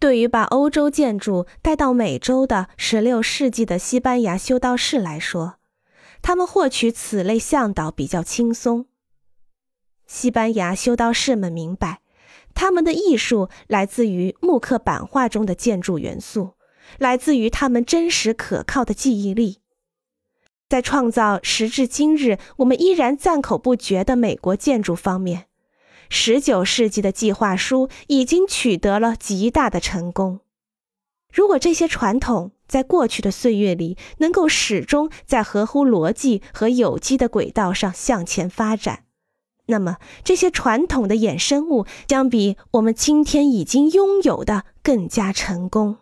对于把欧洲建筑带到美洲的16世纪的西班牙修道士来说，他们获取此类向导比较轻松。西班牙修道士们明白，他们的艺术来自于木刻版画中的建筑元素，来自于他们真实可靠的记忆力。在创造时至今日我们依然赞口不绝的美国建筑方面，十九世纪的计划书已经取得了极大的成功。如果这些传统在过去的岁月里能够始终在合乎逻辑和有机的轨道上向前发展，那么这些传统的衍生物将比我们今天已经拥有的更加成功。